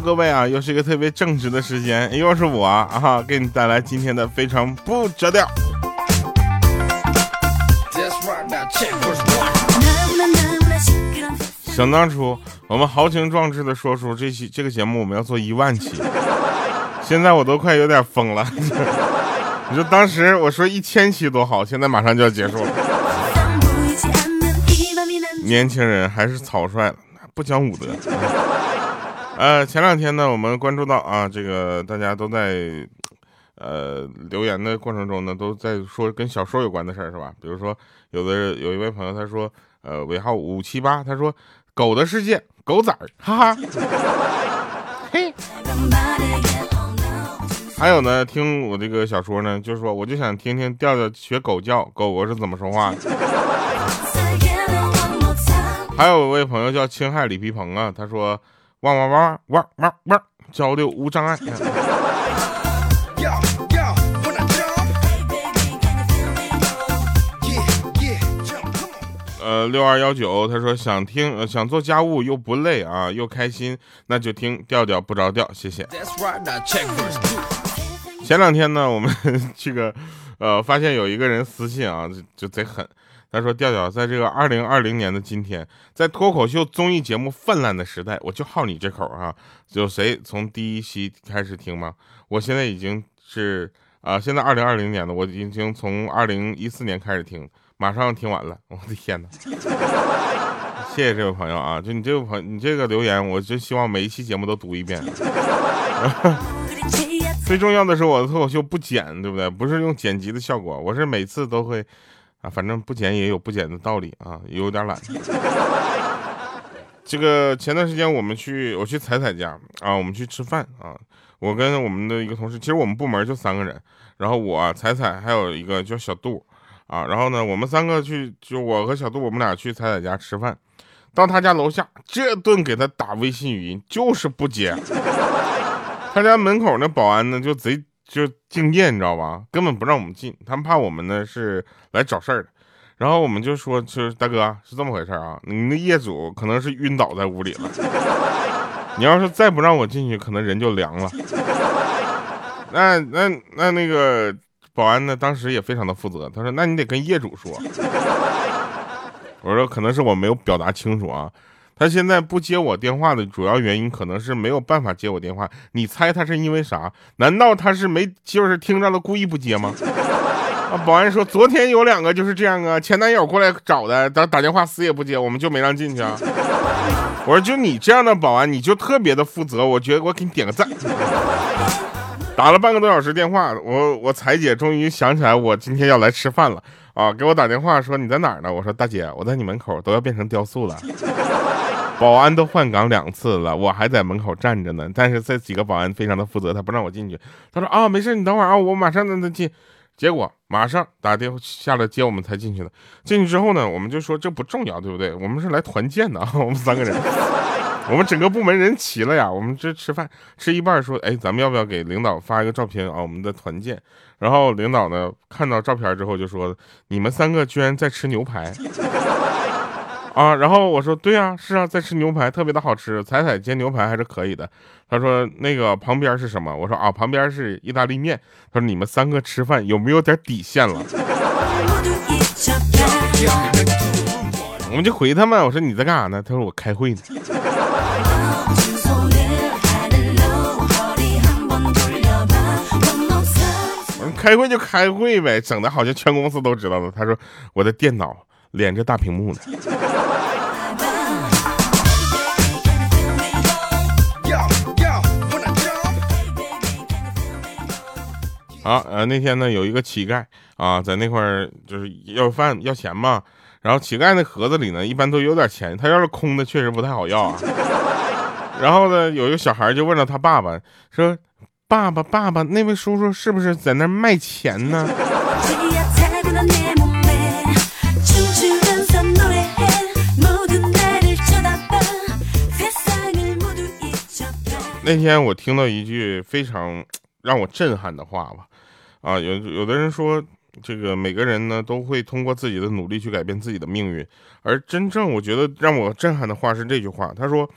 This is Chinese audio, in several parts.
各位啊，又是一个特别正直的时间，又是我啊，给你带来今天的非常不着调。想当初，我们豪情壮志的说出这期这个节目我们要做一万期，现在我都快有点疯了。你说当时我说一千期多好，现在马上就要结束了。年轻人还是草率了，不讲武德。呃，前两天呢，我们关注到啊，这个大家都在呃留言的过程中呢，都在说跟小说有关的事儿，是吧？比如说，有的有一位朋友他说，呃，尾号五七八，他说狗的世界，狗崽儿，哈哈。嘿。还有呢，听我这个小说呢，就是说，我就想听听调调学狗叫，狗狗是怎么说话的。还有一位朋友叫青海李皮鹏啊，他说，汪汪汪汪汪汪，交流无障碍。呃，六二幺九，他说想听，想做家务又不累啊，又开心，那就听调调不着调，谢谢。前两天呢，我们 这个，呃，发现有一个人私信啊，就就贼狠。他说：“调调，在这个二零二零年的今天，在脱口秀综艺节目泛滥的时代，我就好你这口啊！有谁从第一期开始听吗？我现在已经是啊，现在二零二零年了，我已经从二零一四年开始听，马上听完了。我的天哪！谢谢这位朋友啊，就你这位朋友，你这个留言，我就希望每一期节目都读一遍。”最重要的是我的脱口秀不剪，对不对？不是用剪辑的效果，我是每次都会，反正不剪也有不剪的道理啊，有点懒。这个前段时间我们去，我去彩彩家啊，我们去吃饭啊，我跟我们的一个同事，其实我们部门就三个人，然后我彩彩还有一个叫小杜啊，然后呢，我们三个去，就我和小杜，我们俩去彩彩家吃饭，到他家楼下，这顿给他打微信语音，就是不接。他家门口那保安呢，就贼就敬业，你知道吧？根本不让我们进，他们怕我们呢是来找事儿的。然后我们就说，就是大哥是这么回事啊，你那业主可能是晕倒在屋里了。你要是再不让我进去，可能人就凉了。那那那那个保安呢，当时也非常的负责，他说：“那你得跟业主说。”我说：“可能是我没有表达清楚啊。”他现在不接我电话的主要原因，可能是没有办法接我电话。你猜他是因为啥？难道他是没就是听着了故意不接吗？啊！保安说昨天有两个就是这样啊，前男友过来找的，打打电话死也不接，我们就没让进去啊。我说就你这样的保安，你就特别的负责，我觉得我给你点个赞。打了半个多小时电话，我我彩姐终于想起来我今天要来吃饭了啊！给我打电话说你在哪儿呢？我说大姐，我在你门口都要变成雕塑了。保安都换岗两次了，我还在门口站着呢。但是这几个保安非常的负责，他不让我进去。他说啊，没事，你等会儿啊，我马上让他进。结果马上打电话下来接我们才进去的。进去之后呢，我们就说这不重要，对不对？我们是来团建的啊，我们三个人，我们整个部门人齐了呀。我们这吃饭吃一半，说哎，咱们要不要给领导发一个照片啊？我们的团建。然后领导呢看到照片之后就说，你们三个居然在吃牛排。啊，然后我说对啊，是啊，在吃牛排，特别的好吃。彩彩煎牛排还是可以的。他说那个旁边是什么？我说啊，旁边是意大利面。他说你们三个吃饭有没有点底线了？我们就回他们，我说你在干啥呢？他说我开会呢。我说开会就开会呗，整的好像全公司都知道了。他说我的电脑连着大屏幕呢。好，呃，那天呢，有一个乞丐啊，在那块儿就是要饭要钱嘛。然后乞丐那盒子里呢，一般都有点钱，他要是空的，确实不太好要啊。然后呢，有一个小孩就问了他爸爸，说：“爸爸，爸爸，那位叔叔是不是在那卖钱呢？”那天我听到一句非常让我震撼的话吧。啊，有有的人说，这个每个人呢都会通过自己的努力去改变自己的命运，而真正我觉得让我震撼的话是这句话，他说，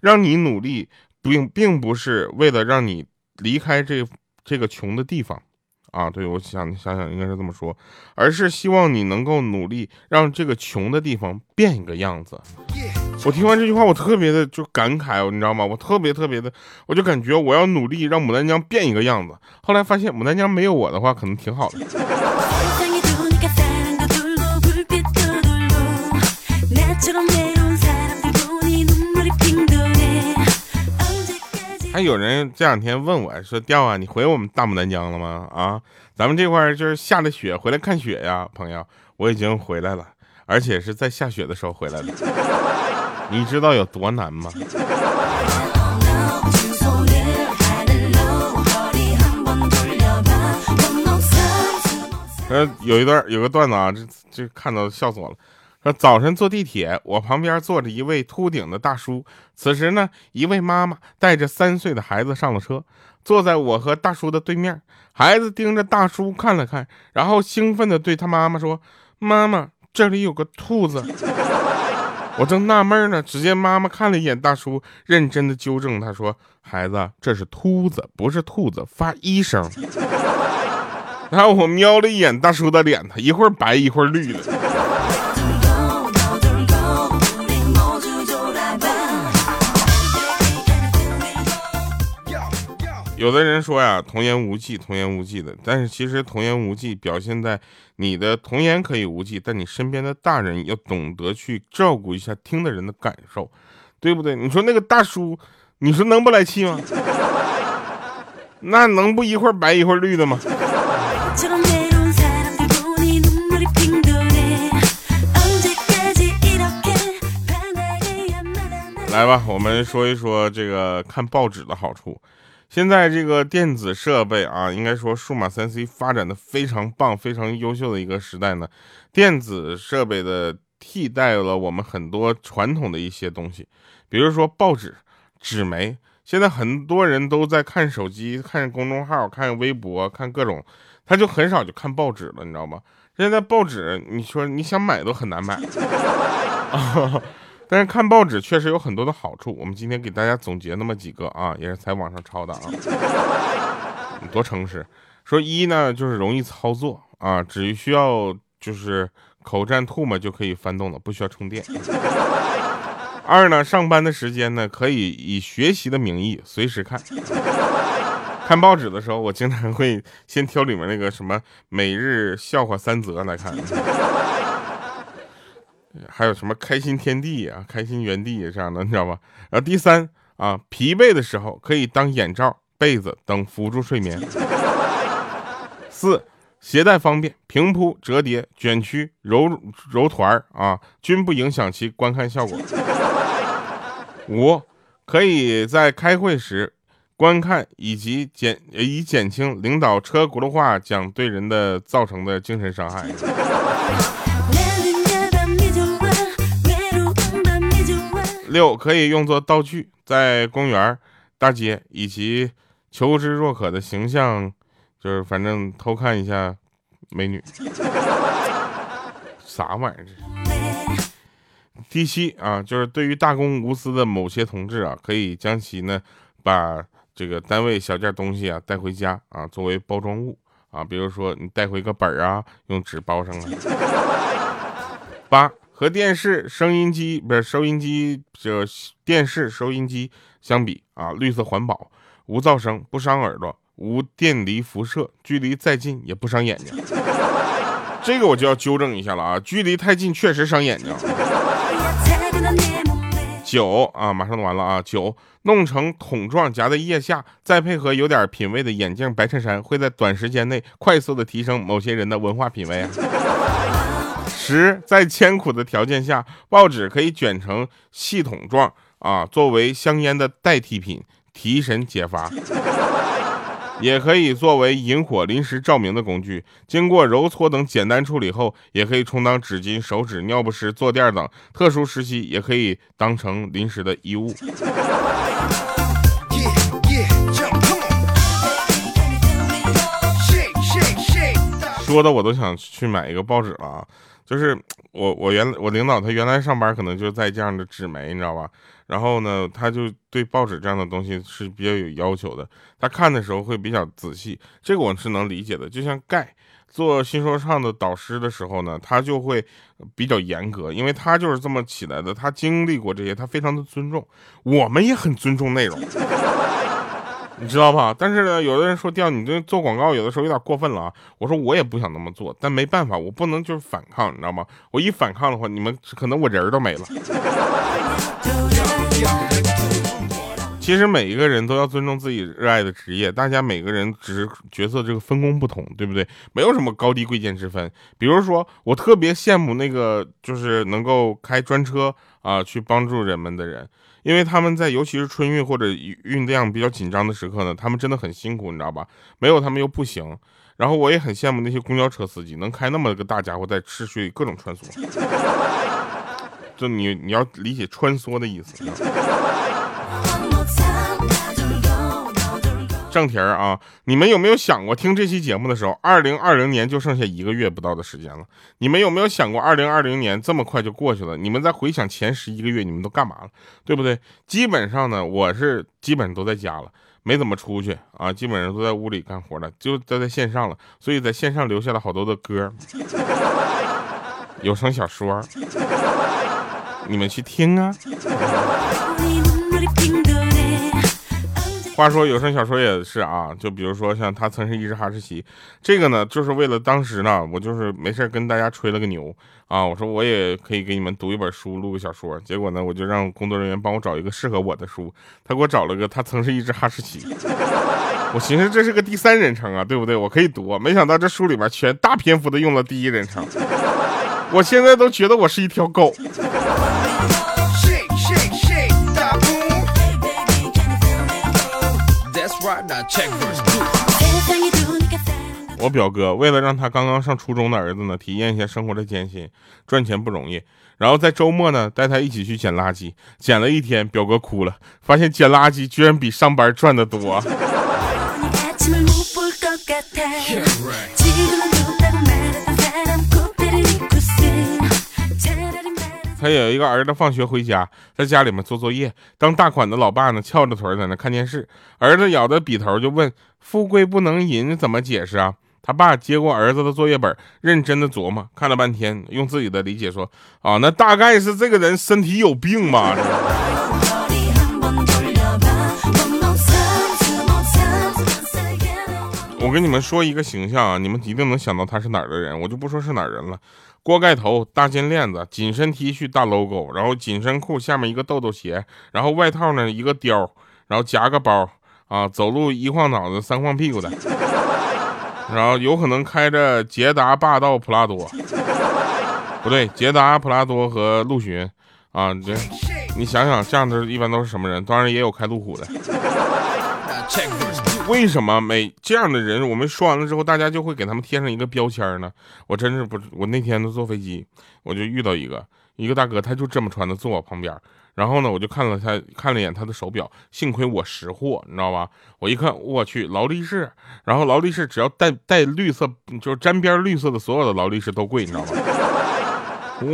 让你努力并并不是为了让你离开这这个穷的地方。啊，对，我想想想，应该是这么说，而是希望你能够努力让这个穷的地方变一个样子。我听完这句话，我特别的就感慨，你知道吗？我特别特别的，我就感觉我要努力让牡丹江变一个样子。后来发现牡丹江没有我的话，可能挺好的。还有人这两天问我说：“调啊，你回我们大牡丹江了吗？啊，咱们这块就是下了雪，回来看雪呀，朋友，我已经回来了，而且是在下雪的时候回来的。你知道有多难吗？”呃，有一段有个段子啊，这这看到笑死我了。说早晨坐地铁，我旁边坐着一位秃顶的大叔。此时呢，一位妈妈带着三岁的孩子上了车，坐在我和大叔的对面。孩子盯着大叔看了看，然后兴奋地对他妈妈说：“妈妈，这里有个兔子。”我正纳闷呢，只见妈妈看了一眼大叔，认真的纠正他说：“孩子，这是秃子，不是兔子，发一声。”然后我瞄了一眼大叔的脸，他一会儿白一会儿绿的。有的人说呀，童言无忌，童言无忌的。但是其实童言无忌表现在你的童言可以无忌，但你身边的大人要懂得去照顾一下听的人的感受，对不对？你说那个大叔，你说能不来气吗？那能不一会儿白一会儿绿的吗？来吧，我们说一说这个看报纸的好处。现在这个电子设备啊，应该说数码三 C 发展的非常棒、非常优秀的一个时代呢。电子设备的替代了我们很多传统的一些东西，比如说报纸、纸媒。现在很多人都在看手机、看公众号、看微博、看各种，他就很少就看报纸了，你知道吗？现在报纸，你说你想买都很难买。但是看报纸确实有很多的好处，我们今天给大家总结那么几个啊，也是在网上抄的啊，多诚实。说一呢，就是容易操作啊，只需要就是口占吐沫就可以翻动了，不需要充电。二呢，上班的时间呢，可以以学习的名义随时看。看报纸的时候，我经常会先挑里面那个什么每日笑话三则来看。还有什么开心天地啊，开心原地这样的，你知道吧？然后第三啊，疲惫的时候可以当眼罩、被子等辅助睡眠。四，携带方便，平铺、折叠、卷曲、揉揉团啊，均不影响其观看效果。五，可以在开会时观看，以及减以减轻领导车轱辘话讲对人的造成的精神伤害。六可以用作道具，在公园、大街以及求知若渴的形象，就是反正偷看一下美女，啥玩意儿这？第七啊，就是对于大公无私的某些同志啊，可以将其呢把这个单位小件东西啊带回家啊，作为包装物啊，比如说你带回个本儿啊，用纸包上了。八。和电视、收音机不是收音机，就电视、收音机相比啊，绿色环保，无噪声，不伤耳朵，无电离辐射，距离再近也不伤眼睛。这个我就要纠正一下了啊，距离太近确实伤眼睛。九啊，马上弄完了啊，九弄成桶状夹在腋下，再配合有点品味的眼镜、白衬衫，会在短时间内快速的提升某些人的文化品味啊。十，在艰苦的条件下，报纸可以卷成系统状啊，作为香烟的代替品，提神解乏；也可以作为引火、临时照明的工具。经过揉搓等简单处理后，也可以充当纸巾、手纸、尿不湿、坐垫等。特殊时期也可以当成临时的衣物。说的我都想去买一个报纸了啊！就是我我原我领导他原来上班可能就在这样的纸媒，你知道吧？然后呢，他就对报纸这样的东西是比较有要求的。他看的时候会比较仔细，这个我是能理解的。就像盖做新说唱的导师的时候呢，他就会比较严格，因为他就是这么起来的，他经历过这些，他非常的尊重。我们也很尊重内容。你知道吧？但是呢，有的人说，调你这做广告有的时候有点过分了啊。我说我也不想那么做，但没办法，我不能就是反抗，你知道吗？我一反抗的话，你们可能我人都没了。其实每一个人都要尊重自己热爱的职业，大家每个人只是角色这个分工不同，对不对？没有什么高低贵贱之分。比如说，我特别羡慕那个就是能够开专车啊去帮助人们的人。因为他们在尤其是春运或者运量比较紧张的时刻呢，他们真的很辛苦，你知道吧？没有他们又不行。然后我也很羡慕那些公交车司机，能开那么个大家伙在市区里各种穿梭。就你你要理解穿梭的意思。正题儿啊，你们有没有想过，听这期节目的时候，二零二零年就剩下一个月不到的时间了？你们有没有想过，二零二零年这么快就过去了？你们再回想前十一个月，你们都干嘛了？对不对？基本上呢，我是基本上都在家了，没怎么出去啊，基本上都在屋里干活了，就都在线上了，所以在线上留下了好多的歌，有声小说，你们去听啊。话说有声小说也是啊，就比如说像他曾是一只哈士奇，这个呢就是为了当时呢，我就是没事跟大家吹了个牛啊，我说我也可以给你们读一本书，录个小说。结果呢，我就让工作人员帮我找一个适合我的书，他给我找了个他曾是一只哈士奇。我寻思这是个第三人称啊，对不对？我可以读，没想到这书里面全大篇幅的用了第一人称，我现在都觉得我是一条狗。我表哥为了让他刚刚上初中的儿子呢体验一下生活的艰辛，赚钱不容易，然后在周末呢带他一起去捡垃圾，捡了一天，表哥哭了，发现捡垃圾居然比上班赚的多。他有一个儿子放学回家，在家里面做作业，当大款的老爸呢翘着腿在那看电视，儿子咬着笔头就问：“富贵不能淫怎么解释啊？”他爸接过儿子的作业本，认真的琢磨，看了半天，用自己的理解说：“啊，那大概是这个人身体有病吧。”我跟你们说一个形象啊，你们一定能想到他是哪儿的人，我就不说是哪儿人了。锅盖头、大金链子、紧身 T 恤、大 logo，然后紧身裤下面一个豆豆鞋，然后外套呢一个貂，然后夹个包啊，走路一晃脑子三晃屁股的，然后有可能开着捷达霸道普拉多，不对，捷达普拉多和陆巡啊，这你想想，这样的一般都是什么人？当然也有开路虎的。为什么每这样的人，我们说完了之后，大家就会给他们贴上一个标签呢？我真是不，我那天坐飞机，我就遇到一个一个大哥，他就这么穿的坐我旁边，然后呢，我就看了他看了一眼他的手表，幸亏我识货，你知道吧？我一看，我去劳力士，然后劳力士只要带带绿色，就是沾边绿色的所有的劳力士都贵，你知道吗？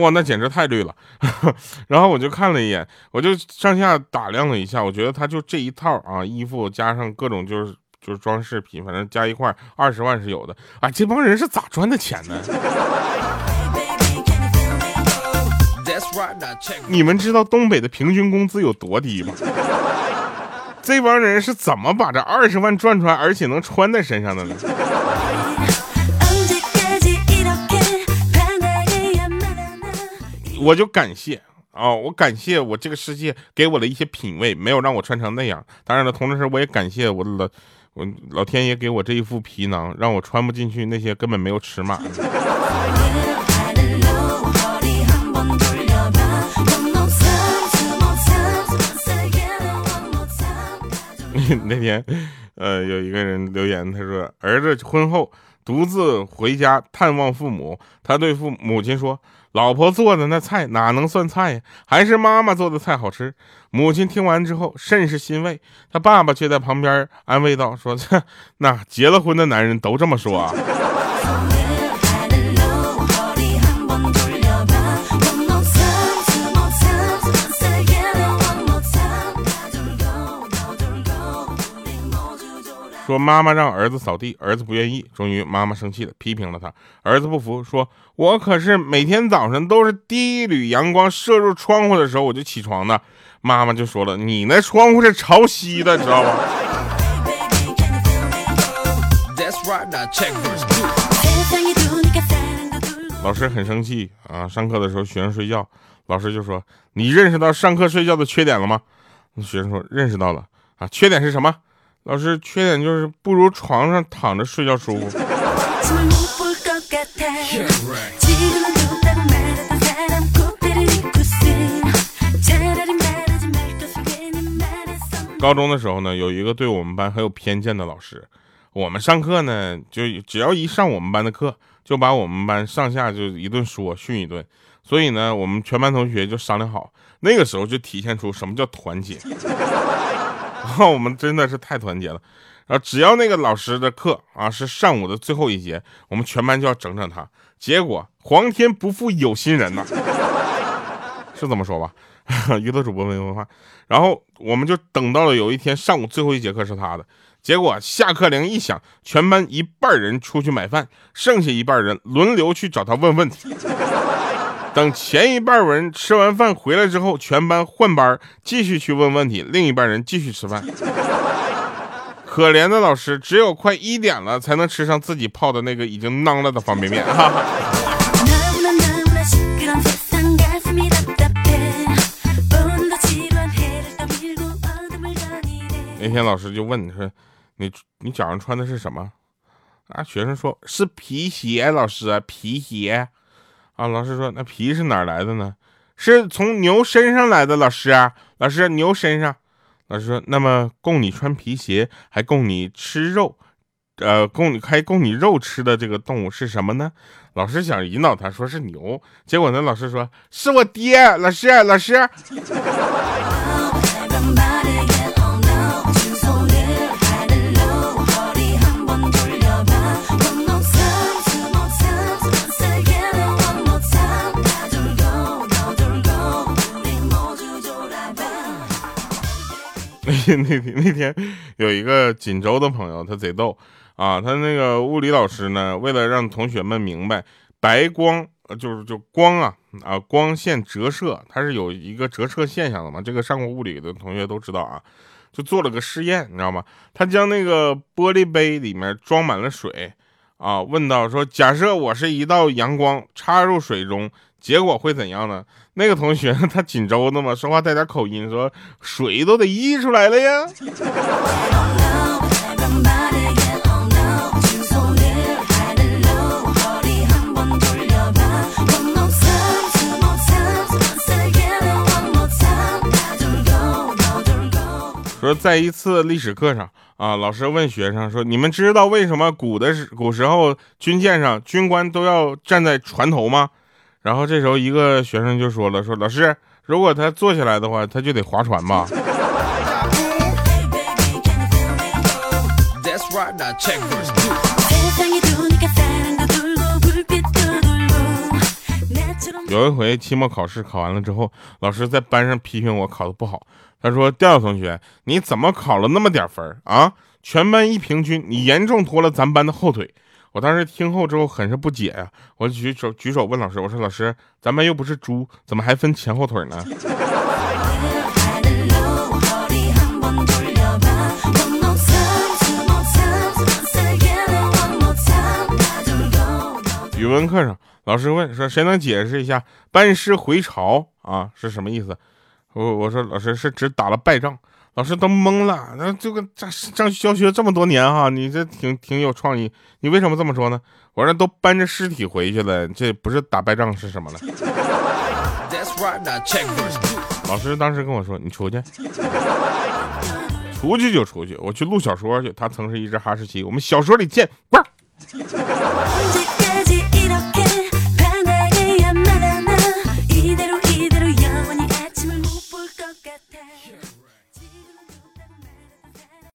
哇，那简直太绿了。然后我就看了一眼，我就上下打量了一下，我觉得他就这一套啊，衣服加上各种就是。就是装饰品，反正加一块二十万是有的。啊，这帮人是咋赚的钱呢？你们知道东北的平均工资有多低吗？这帮人是怎么把这二十万赚出来，而且能穿在身上的呢？我就感谢啊，我感谢我这个世界给我的一些品味，没有让我穿成那样。当然了，同时我也感谢我的。我老天爷给我这一副皮囊，让我穿不进去那些根本没有尺码。那天，呃，有一个人留言，他说儿子婚后独自回家探望父母，他对父母亲说。老婆做的那菜哪能算菜呀？还是妈妈做的菜好吃。母亲听完之后甚是欣慰，他爸爸却在旁边安慰道：“说 那结了婚的男人都这么说啊。”说妈妈让儿子扫地，儿子不愿意，终于妈妈生气了，批评了他。儿子不服，说我可是每天早上都是第一缕阳光射入窗户的时候我就起床的。妈妈就说了，你那窗户是朝西的，知道吧？老师很生气啊！上课的时候学生睡觉，老师就说：“你认识到上课睡觉的缺点了吗？”学生说：“认识到了。”啊，缺点是什么？老师，缺点就是不如床上躺着睡觉舒服。高中的时候呢，有一个对我们班很有偏见的老师。我们上课呢，就只要一上我们班的课，就把我们班上下就一顿说训一顿。所以呢，我们全班同学就商量好，那个时候就体现出什么叫团结。我们真的是太团结了。然后只要那个老师的课啊是上午的最后一节，我们全班就要整整他。结果皇天不负有心人呐，是这么说吧？娱乐主播没文化。然后我们就等到了有一天上午最后一节课是他的。结果下课铃一响，全班一半人出去买饭，剩下一半人轮流去找他问问题。等前一半人吃完饭回来之后，全班换班继续去问问题，另一半人继续吃饭。可怜的老师，只有快一点了才能吃上自己泡的那个已经囊了的方便面。哈。那天老师就问你说。你你脚上穿的是什么？啊，学生说是皮鞋，老师皮鞋。啊，老师说那皮是哪来的呢？是从牛身上来的，老师，老师牛身上。老师说那么供你穿皮鞋，还供你吃肉，呃，供你还供你肉吃的这个动物是什么呢？老师想引导他说是牛，结果呢，老师说是我爹，老师，老师。那天那天有一个锦州的朋友，他贼逗啊！他那个物理老师呢，为了让同学们明白白光，就是就光啊啊光线折射，它是有一个折射现象的嘛。这个上过物理的同学都知道啊，就做了个实验，你知道吗？他将那个玻璃杯里面装满了水啊，问到说：假设我是一道阳光插入水中。结果会怎样呢？那个同学他锦州的嘛，说话带点口音，说水都得溢出来了呀。说在一次历史课上啊，老师问学生说：“你们知道为什么古的时古时候军舰上军官都要站在船头吗？”然后这时候一个学生就说了：“说老师，如果他坐下来的话，他就得划船吧。”有一回期末考试考完了之后，老师在班上批评我考的不好。他说：“调调同学，你怎么考了那么点分啊？全班一平均，你严重拖了咱班的后腿。”我当时听后之后很是不解呀，我举手举手问老师，我说老师，咱班又不是猪，怎么还分前后腿呢？语文课上，老师问说，谁能解释一下班师回朝啊是什么意思？我我说老师是只打了败仗。老师都懵了，那这个这上教学这么多年哈，你这挺挺有创意，你为什么这么说呢？我说都搬着尸体回去了，这不是打败仗是什么了？老师当时跟我说：“你出去，出去就出去，我去录小说去。他曾是一只哈士奇，我们小说里见。”